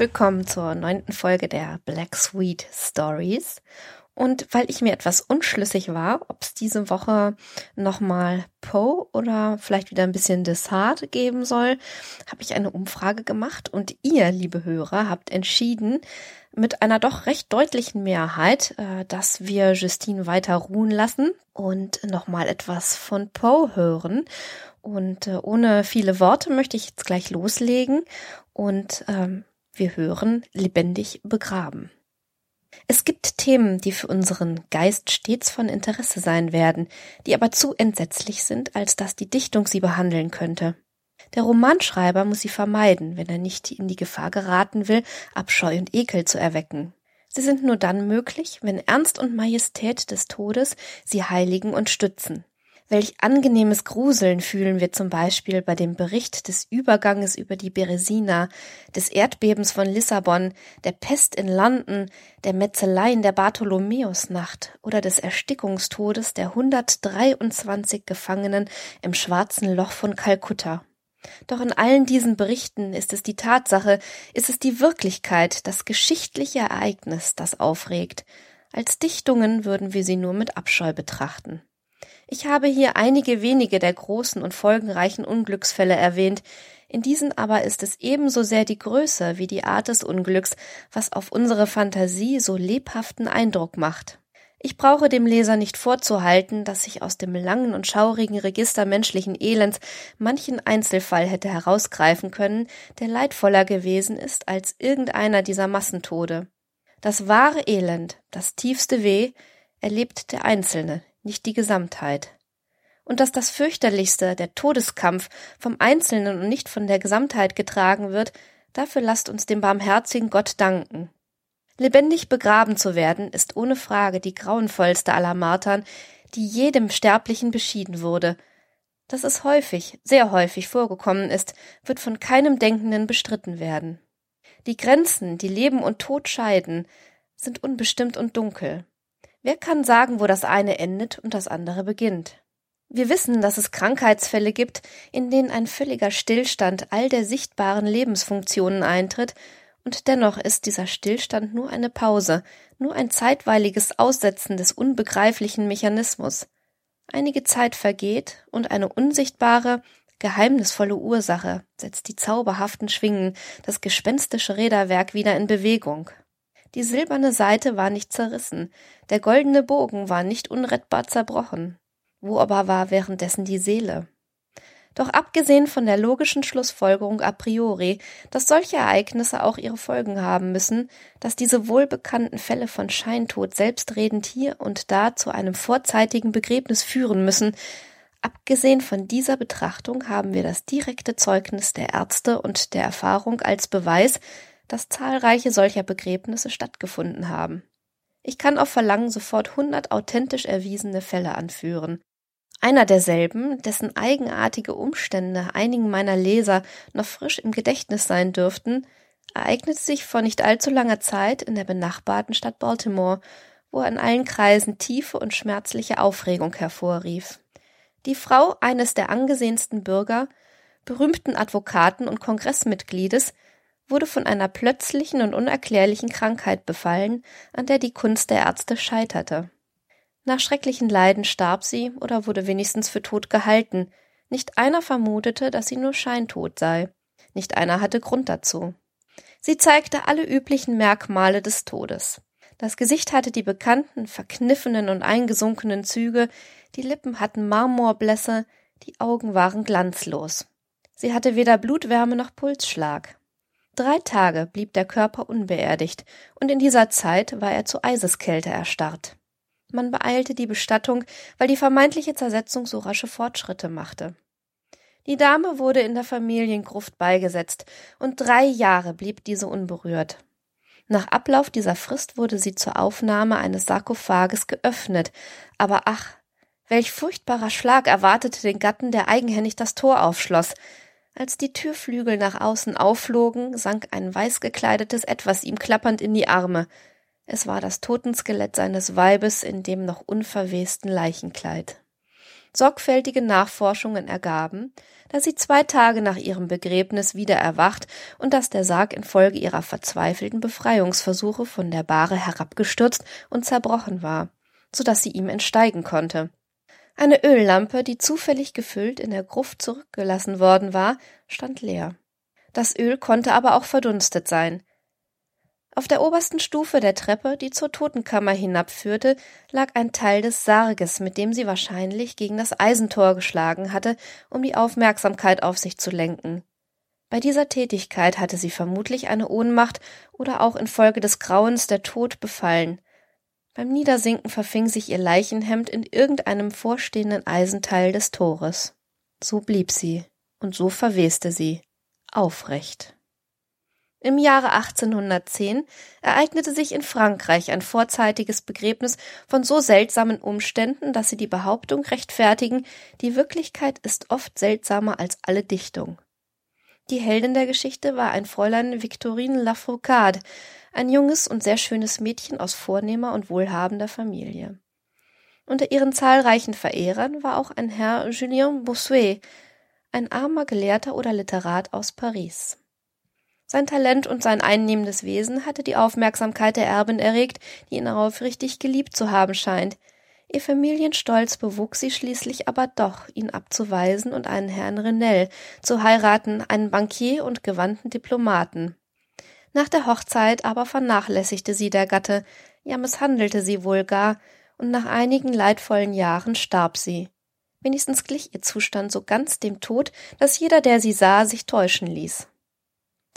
Willkommen zur neunten Folge der Black Sweet Stories. Und weil ich mir etwas unschlüssig war, ob es diese Woche nochmal Poe oder vielleicht wieder ein bisschen Dessert geben soll, habe ich eine Umfrage gemacht und ihr, liebe Hörer, habt entschieden, mit einer doch recht deutlichen Mehrheit, äh, dass wir Justine weiter ruhen lassen und nochmal etwas von Poe hören. Und äh, ohne viele Worte möchte ich jetzt gleich loslegen und ähm, wir hören lebendig begraben. Es gibt Themen, die für unseren Geist stets von Interesse sein werden, die aber zu entsetzlich sind, als dass die Dichtung sie behandeln könnte. Der Romanschreiber muss sie vermeiden, wenn er nicht in die Gefahr geraten will, Abscheu und Ekel zu erwecken. Sie sind nur dann möglich, wenn Ernst und Majestät des Todes sie heiligen und stützen. Welch angenehmes Gruseln fühlen wir zum Beispiel bei dem Bericht des Überganges über die Beresina, des Erdbebens von Lissabon, der Pest in London, der Metzeleien der Bartholomäusnacht oder des Erstickungstodes der 123 Gefangenen im schwarzen Loch von Kalkutta. Doch in allen diesen Berichten ist es die Tatsache, ist es die Wirklichkeit, das geschichtliche Ereignis, das aufregt. Als Dichtungen würden wir sie nur mit Abscheu betrachten. Ich habe hier einige wenige der großen und folgenreichen Unglücksfälle erwähnt, in diesen aber ist es ebenso sehr die Größe wie die Art des Unglücks, was auf unsere Fantasie so lebhaften Eindruck macht. Ich brauche dem Leser nicht vorzuhalten, dass ich aus dem langen und schaurigen Register menschlichen Elends manchen Einzelfall hätte herausgreifen können, der leidvoller gewesen ist als irgendeiner dieser Massentode. Das wahre Elend, das tiefste Weh, erlebt der Einzelne, nicht die Gesamtheit. Und dass das fürchterlichste, der Todeskampf, vom Einzelnen und nicht von der Gesamtheit getragen wird, dafür lasst uns dem barmherzigen Gott danken. Lebendig begraben zu werden, ist ohne Frage die grauenvollste aller Martern, die jedem Sterblichen beschieden wurde. Dass es häufig, sehr häufig vorgekommen ist, wird von keinem Denkenden bestritten werden. Die Grenzen, die Leben und Tod scheiden, sind unbestimmt und dunkel. Wer kann sagen, wo das eine endet und das andere beginnt? Wir wissen, dass es Krankheitsfälle gibt, in denen ein völliger Stillstand all der sichtbaren Lebensfunktionen eintritt, und dennoch ist dieser Stillstand nur eine Pause, nur ein zeitweiliges Aussetzen des unbegreiflichen Mechanismus. Einige Zeit vergeht und eine unsichtbare, geheimnisvolle Ursache setzt die zauberhaften Schwingen, das gespenstische Räderwerk wieder in Bewegung. Die silberne Seite war nicht zerrissen, der goldene Bogen war nicht unrettbar zerbrochen. Wo aber war währenddessen die Seele? Doch abgesehen von der logischen Schlussfolgerung a priori, dass solche Ereignisse auch ihre Folgen haben müssen, dass diese wohlbekannten Fälle von Scheintod selbstredend hier und da zu einem vorzeitigen Begräbnis führen müssen, abgesehen von dieser Betrachtung haben wir das direkte Zeugnis der Ärzte und der Erfahrung als Beweis, dass zahlreiche solcher Begräbnisse stattgefunden haben. Ich kann auf Verlangen sofort hundert authentisch erwiesene Fälle anführen. Einer derselben, dessen eigenartige Umstände einigen meiner Leser noch frisch im Gedächtnis sein dürften, ereignete sich vor nicht allzu langer Zeit in der benachbarten Stadt Baltimore, wo er in allen Kreisen tiefe und schmerzliche Aufregung hervorrief. Die Frau eines der angesehensten Bürger, berühmten Advokaten und Kongressmitgliedes wurde von einer plötzlichen und unerklärlichen Krankheit befallen, an der die Kunst der Ärzte scheiterte. Nach schrecklichen Leiden starb sie oder wurde wenigstens für tot gehalten. Nicht einer vermutete, dass sie nur scheintot sei. Nicht einer hatte Grund dazu. Sie zeigte alle üblichen Merkmale des Todes. Das Gesicht hatte die bekannten, verkniffenen und eingesunkenen Züge, die Lippen hatten Marmorblässe, die Augen waren glanzlos. Sie hatte weder Blutwärme noch Pulsschlag. Drei Tage blieb der Körper unbeerdigt, und in dieser Zeit war er zu Eiseskälte erstarrt. Man beeilte die Bestattung, weil die vermeintliche Zersetzung so rasche Fortschritte machte. Die Dame wurde in der Familiengruft beigesetzt, und drei Jahre blieb diese unberührt. Nach Ablauf dieser Frist wurde sie zur Aufnahme eines Sarkophages geöffnet, aber ach, welch furchtbarer Schlag erwartete den Gatten, der eigenhändig das Tor aufschloss. Als die Türflügel nach außen aufflogen, sank ein weiß gekleidetes Etwas ihm klappernd in die Arme. Es war das Totenskelett seines Weibes in dem noch unverwesten Leichenkleid. Sorgfältige Nachforschungen ergaben, dass sie zwei Tage nach ihrem Begräbnis wieder erwacht und dass der Sarg infolge ihrer verzweifelten Befreiungsversuche von der Bahre herabgestürzt und zerbrochen war, so dass sie ihm entsteigen konnte. Eine Öllampe, die zufällig gefüllt in der Gruft zurückgelassen worden war, stand leer. Das Öl konnte aber auch verdunstet sein. Auf der obersten Stufe der Treppe, die zur Totenkammer hinabführte, lag ein Teil des Sarges, mit dem sie wahrscheinlich gegen das Eisentor geschlagen hatte, um die Aufmerksamkeit auf sich zu lenken. Bei dieser Tätigkeit hatte sie vermutlich eine Ohnmacht oder auch infolge des Grauens der Tod befallen. Beim Niedersinken verfing sich ihr Leichenhemd in irgendeinem vorstehenden Eisenteil des Tores. So blieb sie, und so verweste sie, aufrecht. Im Jahre 1810 ereignete sich in Frankreich ein vorzeitiges Begräbnis von so seltsamen Umständen, dass sie die Behauptung rechtfertigen, die Wirklichkeit ist oft seltsamer als alle Dichtung. Die Heldin der Geschichte war ein Fräulein Victorine Lafourcade, ein junges und sehr schönes Mädchen aus vornehmer und wohlhabender Familie. Unter ihren zahlreichen Verehrern war auch ein Herr Julien Bossuet, ein armer Gelehrter oder Literat aus Paris. Sein Talent und sein einnehmendes Wesen hatte die Aufmerksamkeit der Erbin erregt, die ihn aufrichtig geliebt zu haben scheint. Ihr Familienstolz bewog sie schließlich aber doch, ihn abzuweisen und einen Herrn Renel zu heiraten, einen Bankier und gewandten Diplomaten. Nach der Hochzeit aber vernachlässigte sie der Gatte, ja misshandelte sie wohl gar, und nach einigen leidvollen Jahren starb sie. Wenigstens glich ihr Zustand so ganz dem Tod, dass jeder, der sie sah, sich täuschen ließ.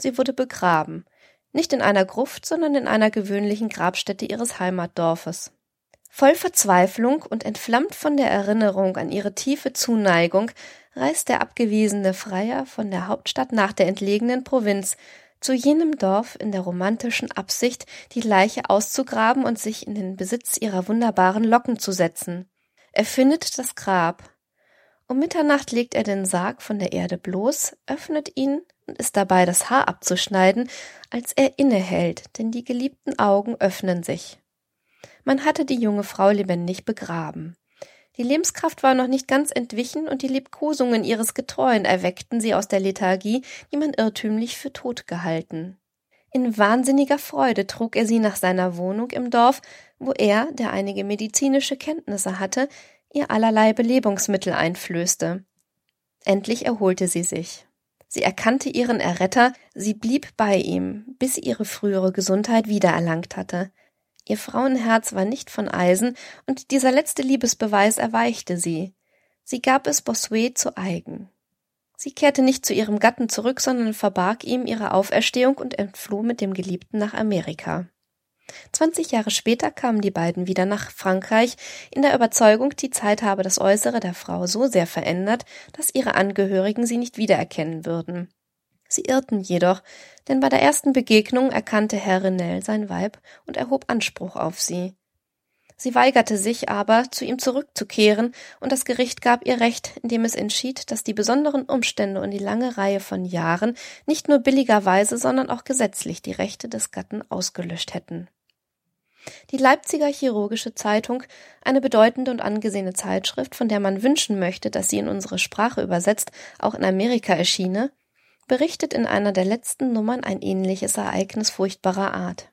Sie wurde begraben, nicht in einer Gruft, sondern in einer gewöhnlichen Grabstätte ihres Heimatdorfes. Voll Verzweiflung und entflammt von der Erinnerung an ihre tiefe Zuneigung reist der abgewiesene Freier von der Hauptstadt nach der entlegenen Provinz zu jenem Dorf in der romantischen Absicht, die Leiche auszugraben und sich in den Besitz ihrer wunderbaren Locken zu setzen. Er findet das Grab. Um Mitternacht legt er den Sarg von der Erde bloß, öffnet ihn und ist dabei, das Haar abzuschneiden, als er innehält, denn die geliebten Augen öffnen sich. Man hatte die junge Frau lebendig begraben. Die Lebenskraft war noch nicht ganz entwichen und die Liebkosungen ihres Getreuen erweckten sie aus der Lethargie, die man irrtümlich für tot gehalten. In wahnsinniger Freude trug er sie nach seiner Wohnung im Dorf, wo er, der einige medizinische Kenntnisse hatte, ihr allerlei Belebungsmittel einflößte. Endlich erholte sie sich. Sie erkannte ihren Erretter, sie blieb bei ihm, bis sie ihre frühere Gesundheit wiedererlangt hatte. Ihr Frauenherz war nicht von Eisen, und dieser letzte Liebesbeweis erweichte sie. Sie gab es Bossuet zu eigen. Sie kehrte nicht zu ihrem Gatten zurück, sondern verbarg ihm ihre Auferstehung und entfloh mit dem Geliebten nach Amerika. Zwanzig Jahre später kamen die beiden wieder nach Frankreich, in der Überzeugung, die Zeit habe das Äußere der Frau so sehr verändert, dass ihre Angehörigen sie nicht wiedererkennen würden. Sie irrten jedoch, denn bei der ersten Begegnung erkannte Herr Renel sein Weib und erhob Anspruch auf sie. Sie weigerte sich aber, zu ihm zurückzukehren, und das Gericht gab ihr Recht, indem es entschied, dass die besonderen Umstände und die lange Reihe von Jahren nicht nur billigerweise, sondern auch gesetzlich die Rechte des Gatten ausgelöscht hätten. Die Leipziger Chirurgische Zeitung, eine bedeutende und angesehene Zeitschrift, von der man wünschen möchte, dass sie in unsere Sprache übersetzt auch in Amerika erschiene, berichtet in einer der letzten Nummern ein ähnliches Ereignis furchtbarer Art.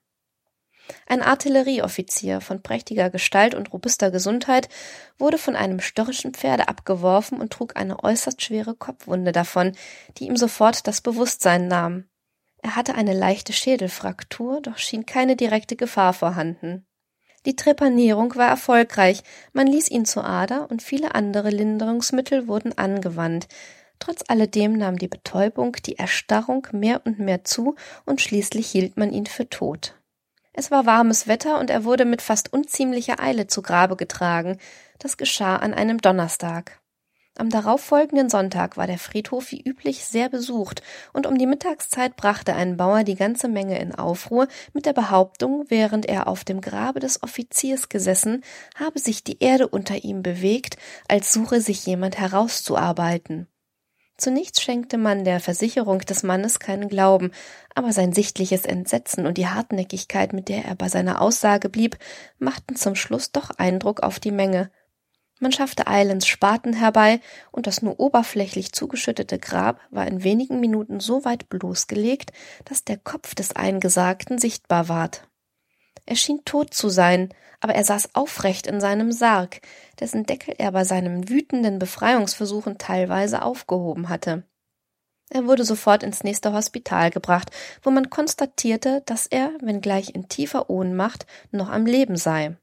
Ein Artillerieoffizier von prächtiger Gestalt und robuster Gesundheit wurde von einem störrischen Pferde abgeworfen und trug eine äußerst schwere Kopfwunde davon, die ihm sofort das Bewusstsein nahm. Er hatte eine leichte Schädelfraktur, doch schien keine direkte Gefahr vorhanden. Die Trepanierung war erfolgreich, man ließ ihn zur Ader und viele andere Linderungsmittel wurden angewandt. Trotz alledem nahm die Betäubung, die Erstarrung mehr und mehr zu und schließlich hielt man ihn für tot. Es war warmes Wetter und er wurde mit fast unziemlicher Eile zu Grabe getragen. Das geschah an einem Donnerstag. Am darauffolgenden Sonntag war der Friedhof wie üblich sehr besucht, und um die Mittagszeit brachte ein Bauer die ganze Menge in Aufruhr mit der Behauptung, während er auf dem Grabe des Offiziers gesessen, habe sich die Erde unter ihm bewegt, als suche sich jemand herauszuarbeiten. Zunächst schenkte man der Versicherung des Mannes keinen Glauben, aber sein sichtliches Entsetzen und die Hartnäckigkeit, mit der er bei seiner Aussage blieb, machten zum Schluss doch Eindruck auf die Menge. Man schaffte Eilends Spaten herbei, und das nur oberflächlich zugeschüttete Grab war in wenigen Minuten so weit bloßgelegt, dass der Kopf des Eingesagten sichtbar ward. Er schien tot zu sein, aber er saß aufrecht in seinem Sarg, dessen Deckel er bei seinen wütenden Befreiungsversuchen teilweise aufgehoben hatte. Er wurde sofort ins nächste Hospital gebracht, wo man konstatierte, dass er, wenngleich in tiefer Ohnmacht, noch am Leben sei.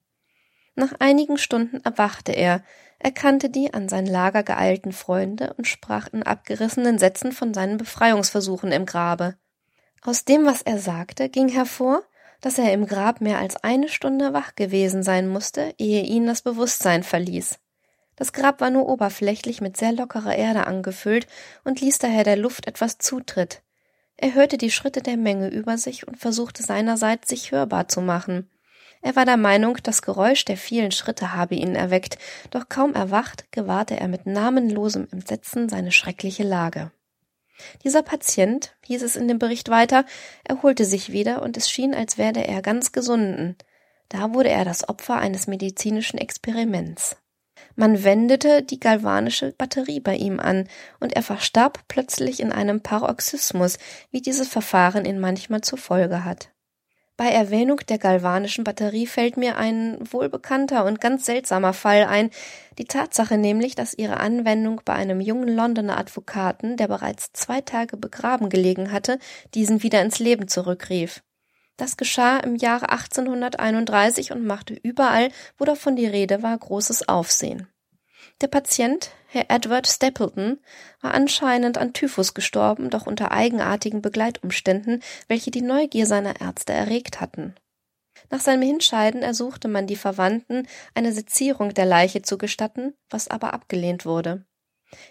Nach einigen Stunden erwachte er, erkannte die an sein Lager geeilten Freunde und sprach in abgerissenen Sätzen von seinen Befreiungsversuchen im Grabe. Aus dem, was er sagte, ging hervor, dass er im Grab mehr als eine Stunde wach gewesen sein musste, ehe ihn das Bewusstsein verließ. Das Grab war nur oberflächlich mit sehr lockerer Erde angefüllt und ließ daher der Luft etwas Zutritt. Er hörte die Schritte der Menge über sich und versuchte seinerseits, sich hörbar zu machen. Er war der Meinung, das Geräusch der vielen Schritte habe ihn erweckt, doch kaum erwacht, gewahrte er mit namenlosem Entsetzen seine schreckliche Lage. Dieser Patient, hieß es in dem Bericht weiter, erholte sich wieder und es schien, als werde er ganz gesunden. Da wurde er das Opfer eines medizinischen Experiments. Man wendete die galvanische Batterie bei ihm an, und er verstarb plötzlich in einem Paroxysmus, wie dieses Verfahren ihn manchmal zur Folge hat. Bei Erwähnung der galvanischen Batterie fällt mir ein wohlbekannter und ganz seltsamer Fall ein, die Tatsache nämlich, dass ihre Anwendung bei einem jungen Londoner Advokaten, der bereits zwei Tage begraben gelegen hatte, diesen wieder ins Leben zurückrief. Das geschah im Jahre 1831 und machte überall, wo davon die Rede war, großes Aufsehen. Der Patient, Herr Edward Stapleton, war anscheinend an Typhus gestorben, doch unter eigenartigen Begleitumständen, welche die Neugier seiner Ärzte erregt hatten. Nach seinem Hinscheiden ersuchte man die Verwandten, eine Sezierung der Leiche zu gestatten, was aber abgelehnt wurde.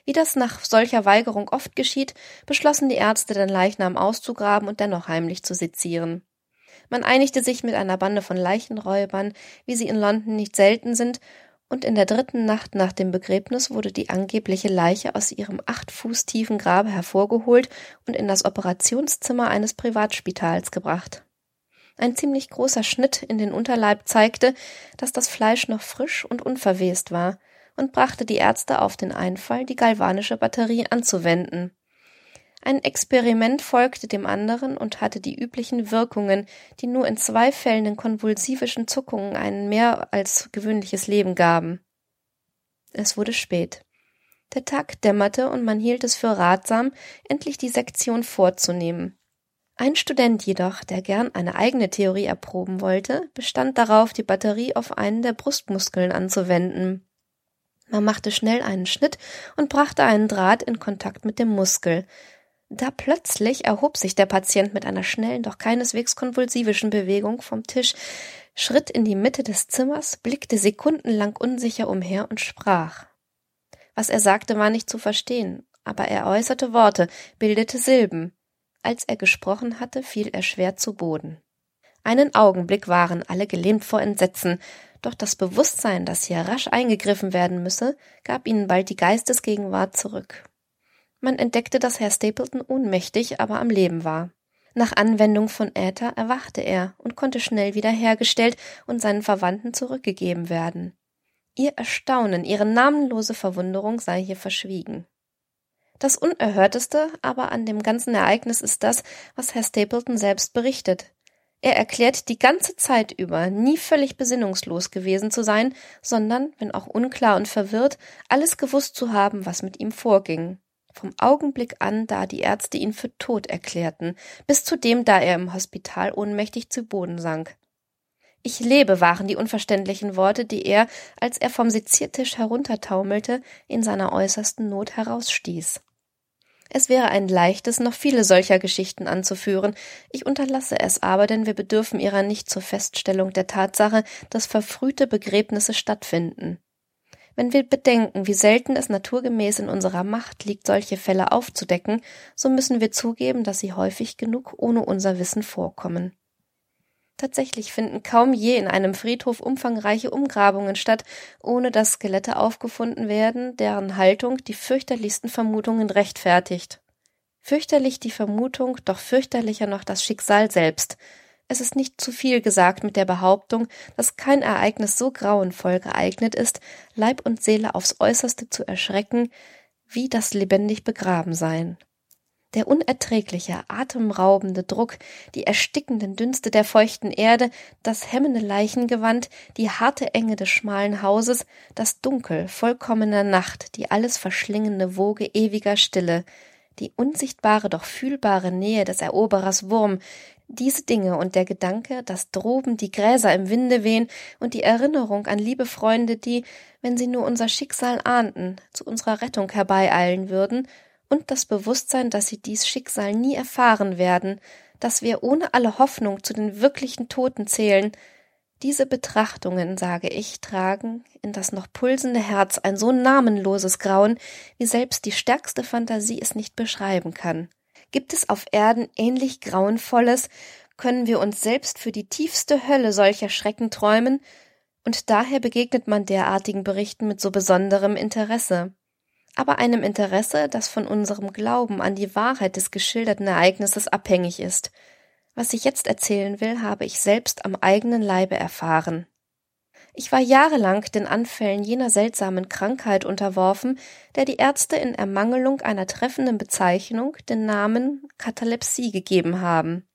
Wie das nach solcher Weigerung oft geschieht, beschlossen die Ärzte, den Leichnam auszugraben und dennoch heimlich zu sezieren. Man einigte sich mit einer Bande von Leichenräubern, wie sie in London nicht selten sind, und in der dritten Nacht nach dem Begräbnis wurde die angebliche Leiche aus ihrem acht Fuß tiefen Grabe hervorgeholt und in das Operationszimmer eines Privatspitals gebracht. Ein ziemlich großer Schnitt in den Unterleib zeigte, dass das Fleisch noch frisch und unverwest war, und brachte die Ärzte auf den Einfall, die galvanische Batterie anzuwenden. Ein Experiment folgte dem anderen und hatte die üblichen Wirkungen, die nur in zwei Fällen den konvulsivischen Zuckungen ein mehr als gewöhnliches Leben gaben. Es wurde spät. Der Tag dämmerte und man hielt es für ratsam, endlich die Sektion vorzunehmen. Ein Student jedoch, der gern eine eigene Theorie erproben wollte, bestand darauf, die Batterie auf einen der Brustmuskeln anzuwenden. Man machte schnell einen Schnitt und brachte einen Draht in Kontakt mit dem Muskel, da plötzlich erhob sich der Patient mit einer schnellen, doch keineswegs konvulsivischen Bewegung vom Tisch, schritt in die Mitte des Zimmers, blickte sekundenlang unsicher umher und sprach. Was er sagte, war nicht zu verstehen, aber er äußerte Worte, bildete Silben. Als er gesprochen hatte, fiel er schwer zu Boden. Einen Augenblick waren alle gelähmt vor Entsetzen, doch das Bewusstsein, dass hier rasch eingegriffen werden müsse, gab ihnen bald die Geistesgegenwart zurück. Man entdeckte, dass Herr Stapleton ohnmächtig, aber am Leben war. Nach Anwendung von Äther erwachte er und konnte schnell wiederhergestellt und seinen Verwandten zurückgegeben werden. Ihr Erstaunen, ihre namenlose Verwunderung sei hier verschwiegen. Das Unerhörteste aber an dem ganzen Ereignis ist das, was Herr Stapleton selbst berichtet. Er erklärt die ganze Zeit über nie völlig besinnungslos gewesen zu sein, sondern, wenn auch unklar und verwirrt, alles gewusst zu haben, was mit ihm vorging vom Augenblick an, da die Ärzte ihn für tot erklärten, bis zu dem, da er im Hospital ohnmächtig zu Boden sank. Ich lebe waren die unverständlichen Worte, die er, als er vom Seziertisch heruntertaumelte, in seiner äußersten Not herausstieß. Es wäre ein leichtes, noch viele solcher Geschichten anzuführen. Ich unterlasse es aber, denn wir bedürfen ihrer nicht zur Feststellung der Tatsache, dass verfrühte Begräbnisse stattfinden. Wenn wir bedenken, wie selten es naturgemäß in unserer Macht liegt, solche Fälle aufzudecken, so müssen wir zugeben, dass sie häufig genug ohne unser Wissen vorkommen. Tatsächlich finden kaum je in einem Friedhof umfangreiche Umgrabungen statt, ohne dass Skelette aufgefunden werden, deren Haltung die fürchterlichsten Vermutungen rechtfertigt. Fürchterlich die Vermutung, doch fürchterlicher noch das Schicksal selbst, Es ist nicht zu viel gesagt mit der Behauptung, dass kein Ereignis so grauenvoll geeignet ist, Leib und Seele aufs äußerste zu erschrecken, wie das lebendig begraben sein. Der unerträgliche, atemraubende Druck, die erstickenden Dünste der feuchten Erde, das hemmende Leichengewand, die harte Enge des schmalen Hauses, das Dunkel vollkommener Nacht, die alles verschlingende Woge ewiger Stille, die unsichtbare, doch fühlbare Nähe des Eroberers Wurm, diese Dinge und der Gedanke, dass droben die Gräser im Winde wehen und die Erinnerung an liebe Freunde, die, wenn sie nur unser Schicksal ahnten, zu unserer Rettung herbeieilen würden, und das Bewusstsein, dass sie dies Schicksal nie erfahren werden, dass wir ohne alle Hoffnung zu den wirklichen Toten zählen, diese Betrachtungen, sage ich, tragen in das noch pulsende Herz ein so namenloses Grauen, wie selbst die stärkste Fantasie es nicht beschreiben kann. Gibt es auf Erden ähnlich Grauenvolles, können wir uns selbst für die tiefste Hölle solcher Schrecken träumen, und daher begegnet man derartigen Berichten mit so besonderem Interesse aber einem Interesse, das von unserem Glauben an die Wahrheit des geschilderten Ereignisses abhängig ist. Was ich jetzt erzählen will, habe ich selbst am eigenen Leibe erfahren. Ich war jahrelang den Anfällen jener seltsamen Krankheit unterworfen, der die Ärzte in Ermangelung einer treffenden Bezeichnung den Namen Katalepsie gegeben haben.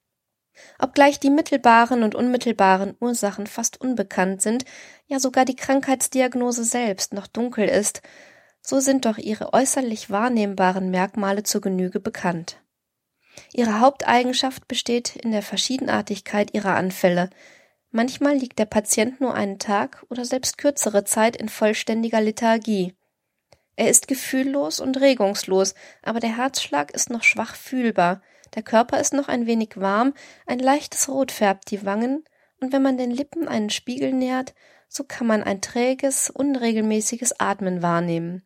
Obgleich die mittelbaren und unmittelbaren Ursachen fast unbekannt sind, ja sogar die Krankheitsdiagnose selbst noch dunkel ist, so sind doch ihre äußerlich wahrnehmbaren Merkmale zur Genüge bekannt. Ihre Haupteigenschaft besteht in der Verschiedenartigkeit ihrer Anfälle. Manchmal liegt der Patient nur einen Tag oder selbst kürzere Zeit in vollständiger Lethargie. Er ist gefühllos und regungslos, aber der Herzschlag ist noch schwach fühlbar, der Körper ist noch ein wenig warm, ein leichtes Rot färbt die Wangen, und wenn man den Lippen einen Spiegel nähert, so kann man ein träges, unregelmäßiges Atmen wahrnehmen.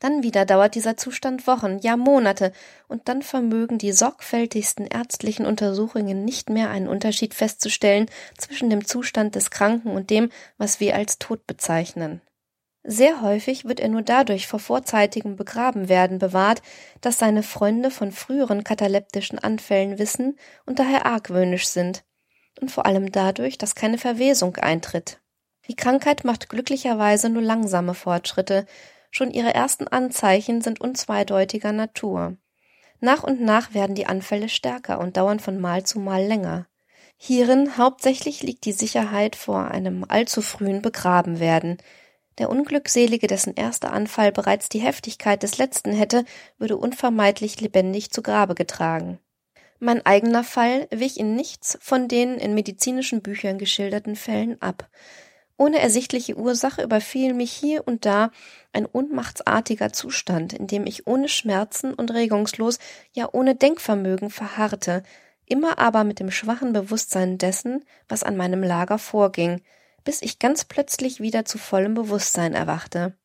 Dann wieder dauert dieser Zustand Wochen, ja Monate, und dann vermögen die sorgfältigsten ärztlichen Untersuchungen nicht mehr einen Unterschied festzustellen zwischen dem Zustand des Kranken und dem, was wir als Tod bezeichnen. Sehr häufig wird er nur dadurch vor vorzeitigem Begrabenwerden bewahrt, dass seine Freunde von früheren kataleptischen Anfällen wissen und daher argwöhnisch sind, und vor allem dadurch, dass keine Verwesung eintritt. Die Krankheit macht glücklicherweise nur langsame Fortschritte, Schon ihre ersten Anzeichen sind unzweideutiger Natur. Nach und nach werden die Anfälle stärker und dauern von Mal zu Mal länger. Hierin hauptsächlich liegt die Sicherheit vor einem allzu frühen Begrabenwerden. Der Unglückselige, dessen erster Anfall bereits die Heftigkeit des letzten hätte, würde unvermeidlich lebendig zu Grabe getragen. Mein eigener Fall wich in nichts von den in medizinischen Büchern geschilderten Fällen ab. Ohne ersichtliche Ursache überfiel mich hier und da ein ohnmachtsartiger Zustand, in dem ich ohne Schmerzen und regungslos, ja ohne Denkvermögen verharrte, immer aber mit dem schwachen Bewusstsein dessen, was an meinem Lager vorging, bis ich ganz plötzlich wieder zu vollem Bewusstsein erwachte.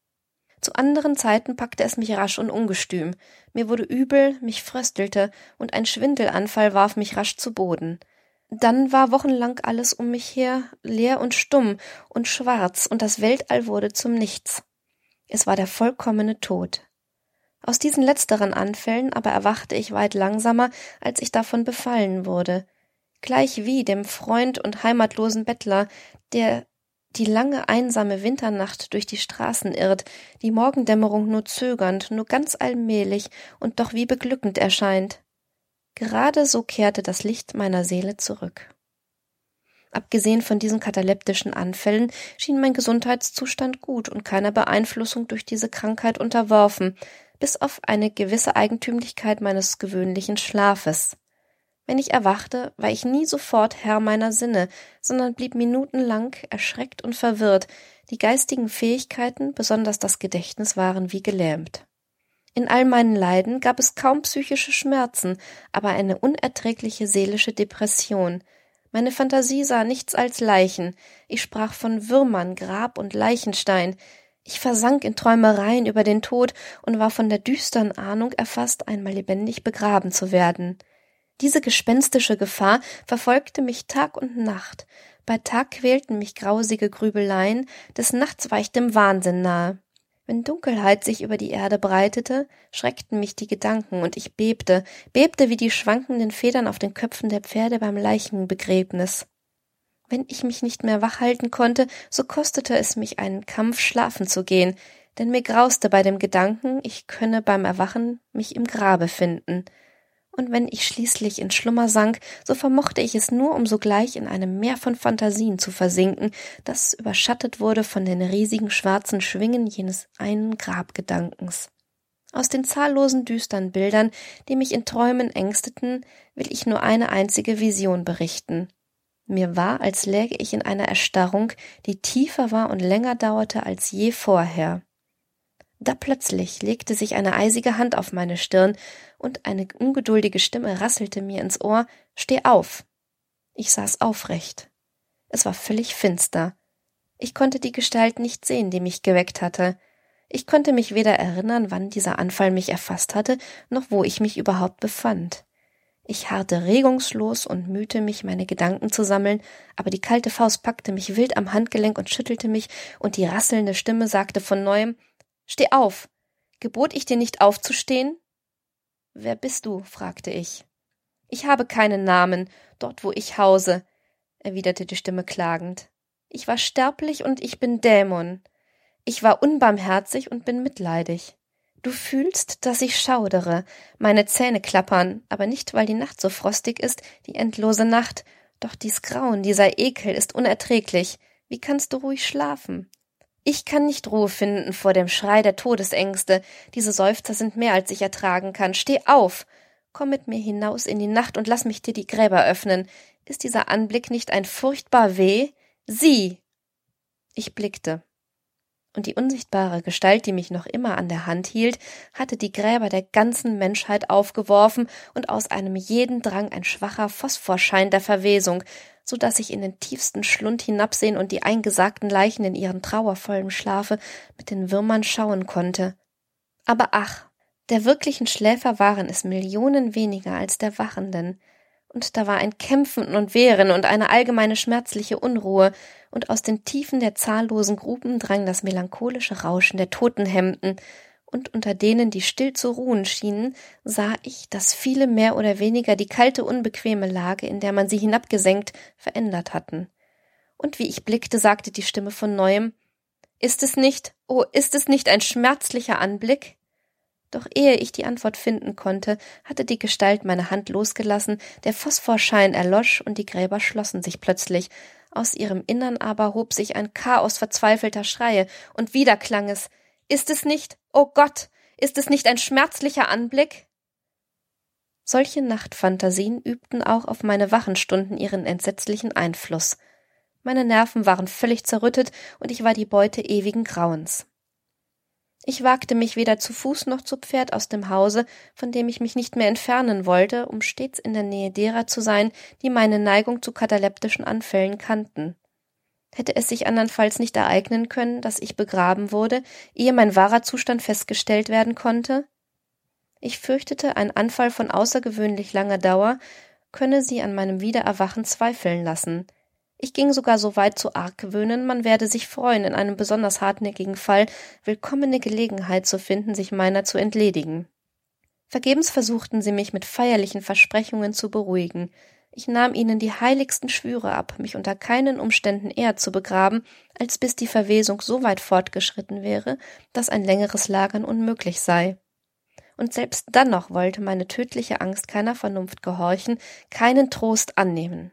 Zu anderen Zeiten packte es mich rasch und ungestüm. Mir wurde übel, mich fröstelte, und ein Schwindelanfall warf mich rasch zu Boden. Dann war wochenlang alles um mich her leer und stumm und schwarz, und das Weltall wurde zum Nichts. Es war der vollkommene Tod. Aus diesen letzteren Anfällen aber erwachte ich weit langsamer, als ich davon befallen wurde. Gleichwie dem Freund und heimatlosen Bettler, der die lange einsame Winternacht durch die Straßen irrt, die Morgendämmerung nur zögernd, nur ganz allmählich und doch wie beglückend erscheint. Gerade so kehrte das Licht meiner Seele zurück. Abgesehen von diesen kataleptischen Anfällen schien mein Gesundheitszustand gut und keiner Beeinflussung durch diese Krankheit unterworfen, bis auf eine gewisse Eigentümlichkeit meines gewöhnlichen Schlafes. Wenn ich erwachte, war ich nie sofort Herr meiner Sinne, sondern blieb minutenlang erschreckt und verwirrt, die geistigen Fähigkeiten, besonders das Gedächtnis, waren wie gelähmt. In all meinen Leiden gab es kaum psychische Schmerzen, aber eine unerträgliche seelische Depression. Meine Fantasie sah nichts als Leichen. Ich sprach von Würmern, Grab und Leichenstein. Ich versank in Träumereien über den Tod und war von der düstern Ahnung erfasst, einmal lebendig begraben zu werden. Diese gespenstische Gefahr verfolgte mich Tag und Nacht. Bei Tag quälten mich grausige Grübeleien, des Nachts war ich dem Wahnsinn nahe. Wenn Dunkelheit sich über die Erde breitete, schreckten mich die Gedanken, und ich bebte, bebte wie die schwankenden Federn auf den Köpfen der Pferde beim Leichenbegräbnis. Wenn ich mich nicht mehr wach halten konnte, so kostete es mich einen Kampf, schlafen zu gehen, denn mir grauste bei dem Gedanken, ich könne beim Erwachen mich im Grabe finden. Und wenn ich schließlich in Schlummer sank, so vermochte ich es nur, um sogleich in einem Meer von Fantasien zu versinken, das überschattet wurde von den riesigen schwarzen Schwingen jenes einen Grabgedankens. Aus den zahllosen düstern Bildern, die mich in Träumen ängsteten, will ich nur eine einzige Vision berichten. Mir war, als läge ich in einer Erstarrung, die tiefer war und länger dauerte als je vorher. Da plötzlich legte sich eine eisige Hand auf meine Stirn und eine ungeduldige Stimme rasselte mir ins Ohr Steh auf. Ich saß aufrecht. Es war völlig finster. Ich konnte die Gestalt nicht sehen, die mich geweckt hatte. Ich konnte mich weder erinnern, wann dieser Anfall mich erfasst hatte, noch wo ich mich überhaupt befand. Ich harrte regungslos und mühte mich, meine Gedanken zu sammeln, aber die kalte Faust packte mich wild am Handgelenk und schüttelte mich, und die rasselnde Stimme sagte von neuem Steh auf. Gebot ich dir nicht aufzustehen? Wer bist du? fragte ich. Ich habe keinen Namen, dort wo ich hause, erwiderte die Stimme klagend. Ich war sterblich und ich bin Dämon. Ich war unbarmherzig und bin mitleidig. Du fühlst, dass ich schaudere, meine Zähne klappern, aber nicht, weil die Nacht so frostig ist, die endlose Nacht, doch dies Grauen, dieser Ekel ist unerträglich. Wie kannst du ruhig schlafen? Ich kann nicht Ruhe finden vor dem Schrei der Todesängste. Diese Seufzer sind mehr, als ich ertragen kann. Steh auf! Komm mit mir hinaus in die Nacht und lass mich dir die Gräber öffnen. Ist dieser Anblick nicht ein furchtbar Weh? Sieh! Ich blickte. Und die unsichtbare Gestalt, die mich noch immer an der Hand hielt, hatte die Gräber der ganzen Menschheit aufgeworfen, und aus einem jeden drang ein schwacher Phosphorschein der Verwesung, so dass ich in den tiefsten Schlund hinabsehen und die eingesagten Leichen in ihrem trauervollen Schlafe mit den Würmern schauen konnte. Aber ach, der wirklichen Schläfer waren es Millionen weniger als der Wachenden, und da war ein Kämpfen und Wehren und eine allgemeine schmerzliche Unruhe, und aus den Tiefen der zahllosen Gruben drang das melancholische Rauschen der Totenhemden, und unter denen, die still zu ruhen schienen, sah ich, dass viele mehr oder weniger die kalte, unbequeme Lage, in der man sie hinabgesenkt, verändert hatten. Und wie ich blickte, sagte die Stimme von neuem Ist es nicht, oh, ist es nicht ein schmerzlicher Anblick? Doch ehe ich die Antwort finden konnte, hatte die Gestalt meine Hand losgelassen, der Phosphorschein erlosch und die Gräber schlossen sich plötzlich. Aus ihrem Innern aber hob sich ein Chaos verzweifelter Schreie, und wieder klang es ist es nicht, oh Gott, ist es nicht ein schmerzlicher Anblick? Solche Nachtphantasien übten auch auf meine Wachenstunden ihren entsetzlichen Einfluss. Meine Nerven waren völlig zerrüttet und ich war die Beute ewigen Grauens. Ich wagte mich weder zu Fuß noch zu Pferd aus dem Hause, von dem ich mich nicht mehr entfernen wollte, um stets in der Nähe derer zu sein, die meine Neigung zu kataleptischen Anfällen kannten. Hätte es sich andernfalls nicht ereignen können, dass ich begraben wurde, ehe mein wahrer Zustand festgestellt werden konnte? Ich fürchtete, ein Anfall von außergewöhnlich langer Dauer könne sie an meinem Wiedererwachen zweifeln lassen. Ich ging sogar so weit zu argwöhnen, man werde sich freuen, in einem besonders hartnäckigen Fall willkommene Gelegenheit zu finden, sich meiner zu entledigen. Vergebens versuchten sie mich mit feierlichen Versprechungen zu beruhigen. Ich nahm ihnen die heiligsten Schwüre ab, mich unter keinen Umständen eher zu begraben, als bis die Verwesung so weit fortgeschritten wäre, dass ein längeres Lagern unmöglich sei. Und selbst dann noch wollte meine tödliche Angst keiner Vernunft gehorchen, keinen Trost annehmen.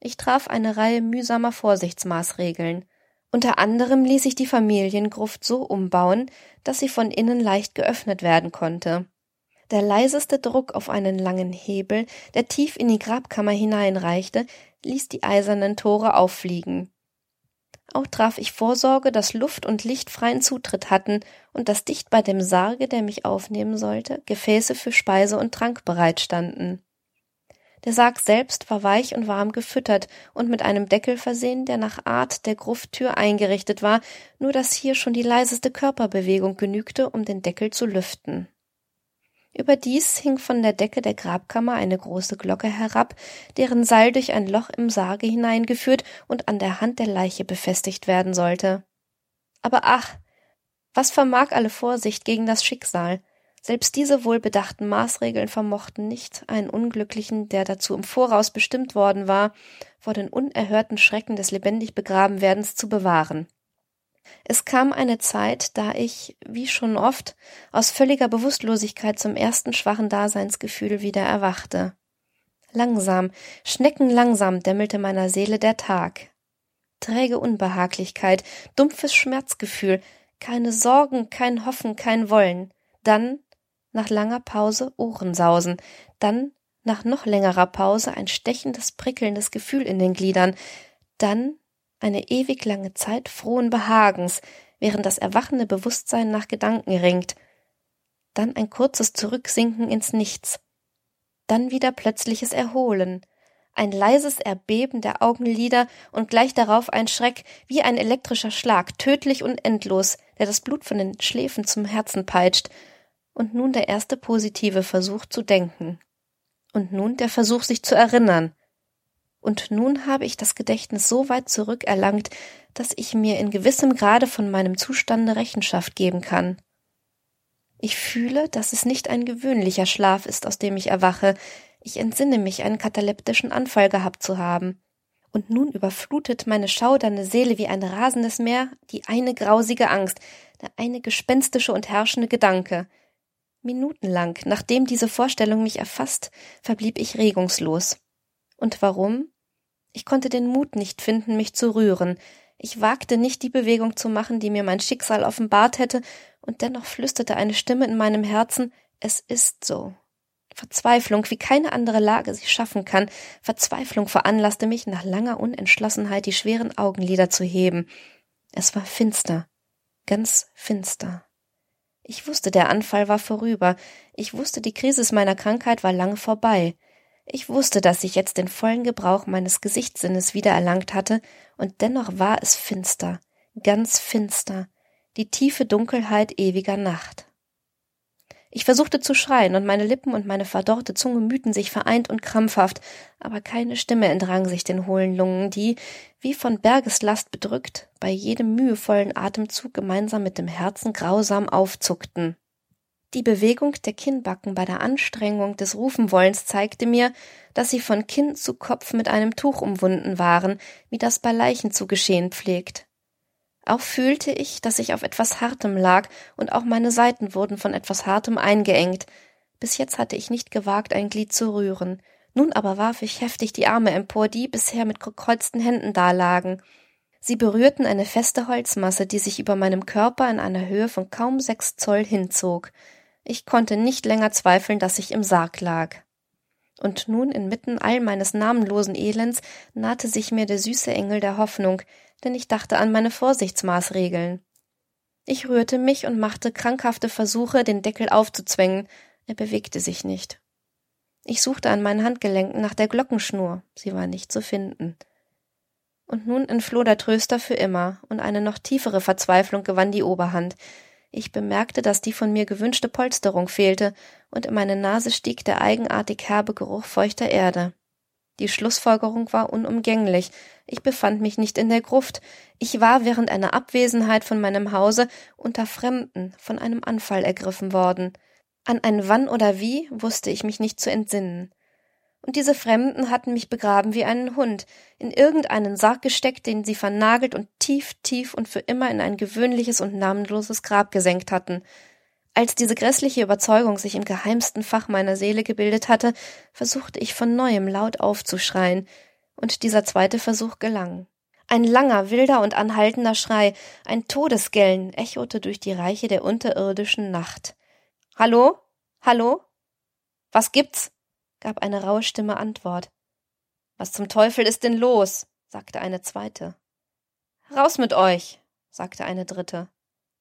Ich traf eine Reihe mühsamer Vorsichtsmaßregeln. Unter anderem ließ ich die Familiengruft so umbauen, dass sie von innen leicht geöffnet werden konnte. Der leiseste Druck auf einen langen Hebel, der tief in die Grabkammer hineinreichte, ließ die eisernen Tore auffliegen. Auch traf ich Vorsorge, dass Luft und Licht freien Zutritt hatten und dass dicht bei dem Sarge, der mich aufnehmen sollte, Gefäße für Speise und Trank bereitstanden. Der Sarg selbst war weich und warm gefüttert und mit einem Deckel versehen, der nach Art der Grufttür eingerichtet war, nur dass hier schon die leiseste Körperbewegung genügte, um den Deckel zu lüften. Überdies hing von der Decke der Grabkammer eine große Glocke herab, deren Seil durch ein Loch im Sarge hineingeführt und an der Hand der Leiche befestigt werden sollte. Aber ach, Was vermag alle Vorsicht gegen das Schicksal? Selbst diese wohlbedachten Maßregeln vermochten nicht, einen Unglücklichen, der dazu im Voraus bestimmt worden war, vor den unerhörten Schrecken des lebendig Begrabenwerdens zu bewahren. Es kam eine Zeit, da ich, wie schon oft, aus völliger Bewusstlosigkeit zum ersten schwachen Daseinsgefühl wieder erwachte. Langsam, schneckenlangsam dämmelte meiner Seele der Tag. Träge Unbehaglichkeit, dumpfes Schmerzgefühl, keine Sorgen, kein Hoffen, kein Wollen. Dann nach langer Pause Ohrensausen, dann nach noch längerer Pause ein stechendes, prickelndes Gefühl in den Gliedern, dann eine ewig lange Zeit frohen Behagens, während das erwachende Bewusstsein nach Gedanken ringt, dann ein kurzes Zurücksinken ins Nichts, dann wieder plötzliches Erholen, ein leises Erbeben der Augenlider und gleich darauf ein Schreck, wie ein elektrischer Schlag, tödlich und endlos, der das Blut von den Schläfen zum Herzen peitscht, und nun der erste positive Versuch zu denken. Und nun der Versuch, sich zu erinnern. Und nun habe ich das Gedächtnis so weit zurückerlangt, dass ich mir in gewissem Grade von meinem Zustande Rechenschaft geben kann. Ich fühle, dass es nicht ein gewöhnlicher Schlaf ist, aus dem ich erwache. Ich entsinne mich, einen kataleptischen Anfall gehabt zu haben. Und nun überflutet meine schaudernde Seele wie ein rasendes Meer die eine grausige Angst, der eine gespenstische und herrschende Gedanke. Minutenlang, nachdem diese Vorstellung mich erfasst, verblieb ich regungslos. Und warum? Ich konnte den Mut nicht finden, mich zu rühren. Ich wagte nicht, die Bewegung zu machen, die mir mein Schicksal offenbart hätte, und dennoch flüsterte eine Stimme in meinem Herzen, es ist so. Verzweiflung, wie keine andere Lage sich schaffen kann, Verzweiflung veranlasste mich, nach langer Unentschlossenheit die schweren Augenlider zu heben. Es war finster, ganz finster. Ich wusste, der Anfall war vorüber. Ich wusste, die Krise meiner Krankheit war lange vorbei. Ich wusste, dass ich jetzt den vollen Gebrauch meines Gesichtssinnes wiedererlangt hatte, und dennoch war es finster, ganz finster, die tiefe Dunkelheit ewiger Nacht. Ich versuchte zu schreien, und meine Lippen und meine verdorrte Zunge mühten sich vereint und krampfhaft, aber keine Stimme entrang sich den hohlen Lungen, die, wie von Bergeslast bedrückt, bei jedem mühevollen Atemzug gemeinsam mit dem Herzen grausam aufzuckten. Die Bewegung der Kinnbacken bei der Anstrengung des Rufenwollens zeigte mir, dass sie von Kinn zu Kopf mit einem Tuch umwunden waren, wie das bei Leichen zu geschehen pflegt. Auch fühlte ich, dass ich auf etwas Hartem lag, und auch meine Seiten wurden von etwas Hartem eingeengt. Bis jetzt hatte ich nicht gewagt, ein Glied zu rühren. Nun aber warf ich heftig die Arme empor, die bisher mit gekreuzten Händen dalagen. Sie berührten eine feste Holzmasse, die sich über meinem Körper in einer Höhe von kaum sechs Zoll hinzog. Ich konnte nicht länger zweifeln, dass ich im Sarg lag. Und nun inmitten all meines namenlosen Elends nahte sich mir der süße Engel der Hoffnung, denn ich dachte an meine Vorsichtsmaßregeln. Ich rührte mich und machte krankhafte Versuche, den Deckel aufzuzwängen, er bewegte sich nicht. Ich suchte an meinen Handgelenken nach der Glockenschnur, sie war nicht zu finden. Und nun entfloh der Tröster für immer, und eine noch tiefere Verzweiflung gewann die Oberhand. Ich bemerkte, dass die von mir gewünschte Polsterung fehlte, und in meine Nase stieg der eigenartig herbe Geruch feuchter Erde. Die Schlussfolgerung war unumgänglich. Ich befand mich nicht in der Gruft. Ich war während einer Abwesenheit von meinem Hause unter Fremden von einem Anfall ergriffen worden. An ein Wann oder wie wusste ich mich nicht zu entsinnen. Und diese Fremden hatten mich begraben wie einen Hund, in irgendeinen Sarg gesteckt, den sie vernagelt und tief, tief und für immer in ein gewöhnliches und namenloses Grab gesenkt hatten. Als diese grässliche Überzeugung sich im geheimsten Fach meiner Seele gebildet hatte, versuchte ich von neuem laut aufzuschreien, und dieser zweite Versuch gelang. Ein langer, wilder und anhaltender Schrei, ein Todesgellen echote durch die Reiche der unterirdischen Nacht. Hallo? Hallo? Was gibt's? Gab eine raue Stimme Antwort. Was zum Teufel ist denn los? sagte eine zweite. Raus mit euch, sagte eine dritte.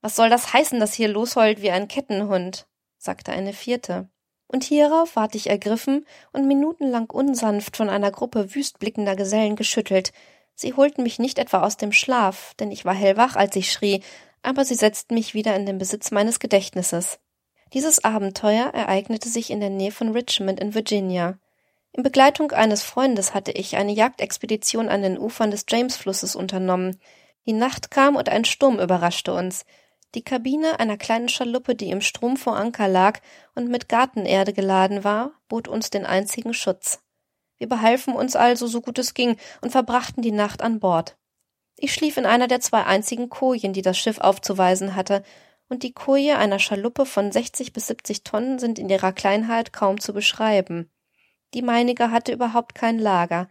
Was soll das heißen, dass hier losheult wie ein Kettenhund? sagte eine vierte. Und hierauf ward ich ergriffen und minutenlang unsanft von einer Gruppe wüstblickender Gesellen geschüttelt. Sie holten mich nicht etwa aus dem Schlaf, denn ich war hellwach, als ich schrie, aber sie setzten mich wieder in den Besitz meines Gedächtnisses. Dieses Abenteuer ereignete sich in der Nähe von Richmond in Virginia. In Begleitung eines Freundes hatte ich eine Jagdexpedition an den Ufern des Jamesflusses unternommen. Die Nacht kam und ein Sturm überraschte uns. Die Kabine einer kleinen Schaluppe, die im Strom vor Anker lag und mit Gartenerde geladen war, bot uns den einzigen Schutz. Wir behalfen uns also so gut es ging und verbrachten die Nacht an Bord. Ich schlief in einer der zwei einzigen Kojen, die das Schiff aufzuweisen hatte, und die Koje einer Schaluppe von 60 bis 70 Tonnen sind in ihrer Kleinheit kaum zu beschreiben. Die meinige hatte überhaupt kein Lager.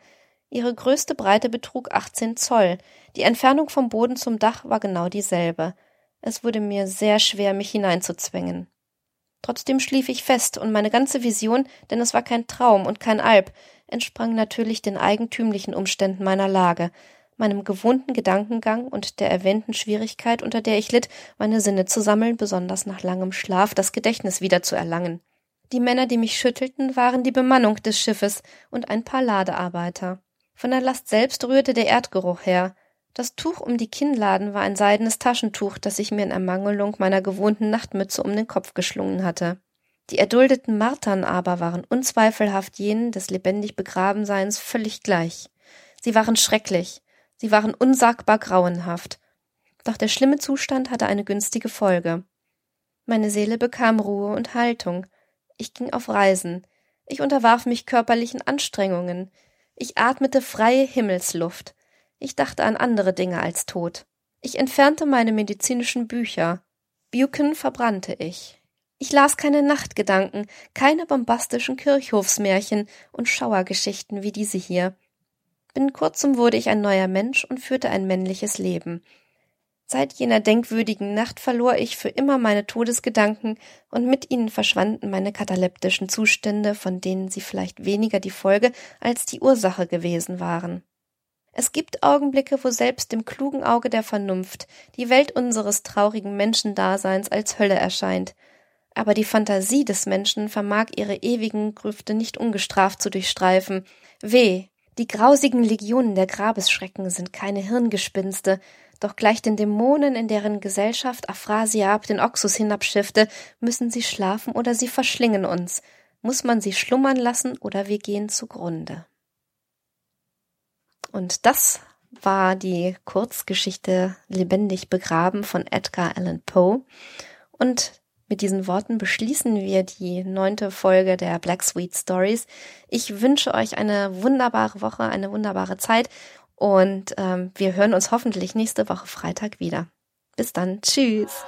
Ihre größte Breite betrug 18 Zoll. Die Entfernung vom Boden zum Dach war genau dieselbe. Es wurde mir sehr schwer, mich hineinzuzwängen. Trotzdem schlief ich fest, und meine ganze Vision, denn es war kein Traum und kein Alb, entsprang natürlich den eigentümlichen Umständen meiner Lage, meinem gewohnten Gedankengang und der erwähnten Schwierigkeit, unter der ich litt, meine Sinne zu sammeln, besonders nach langem Schlaf das Gedächtnis wieder zu erlangen. Die Männer, die mich schüttelten, waren die Bemannung des Schiffes und ein paar Ladearbeiter. Von der Last selbst rührte der Erdgeruch her, das Tuch um die Kinnladen war ein seidenes Taschentuch, das ich mir in Ermangelung meiner gewohnten Nachtmütze um den Kopf geschlungen hatte. Die erduldeten Martern aber waren unzweifelhaft jenen des lebendig Begrabenseins völlig gleich. Sie waren schrecklich, sie waren unsagbar grauenhaft. Doch der schlimme Zustand hatte eine günstige Folge. Meine Seele bekam Ruhe und Haltung. Ich ging auf Reisen. Ich unterwarf mich körperlichen Anstrengungen. Ich atmete freie Himmelsluft. Ich dachte an andere Dinge als Tod. Ich entfernte meine medizinischen Bücher. Buchan verbrannte ich. Ich las keine Nachtgedanken, keine bombastischen Kirchhofsmärchen und Schauergeschichten wie diese hier. Binnen kurzem wurde ich ein neuer Mensch und führte ein männliches Leben. Seit jener denkwürdigen Nacht verlor ich für immer meine Todesgedanken und mit ihnen verschwanden meine kataleptischen Zustände, von denen sie vielleicht weniger die Folge als die Ursache gewesen waren. Es gibt Augenblicke, wo selbst dem klugen Auge der Vernunft die Welt unseres traurigen Menschendaseins als Hölle erscheint, aber die Fantasie des Menschen vermag ihre ewigen Grüfte nicht ungestraft zu durchstreifen. Weh, die grausigen Legionen der Grabesschrecken sind keine Hirngespinste, doch gleich den Dämonen, in deren Gesellschaft Aphrasiab den Oxus hinabschiffte, müssen sie schlafen oder sie verschlingen uns, muss man sie schlummern lassen oder wir gehen zugrunde. Und das war die Kurzgeschichte Lebendig begraben von Edgar Allan Poe. Und mit diesen Worten beschließen wir die neunte Folge der Black Sweet Stories. Ich wünsche euch eine wunderbare Woche, eine wunderbare Zeit und ähm, wir hören uns hoffentlich nächste Woche Freitag wieder. Bis dann. Tschüss.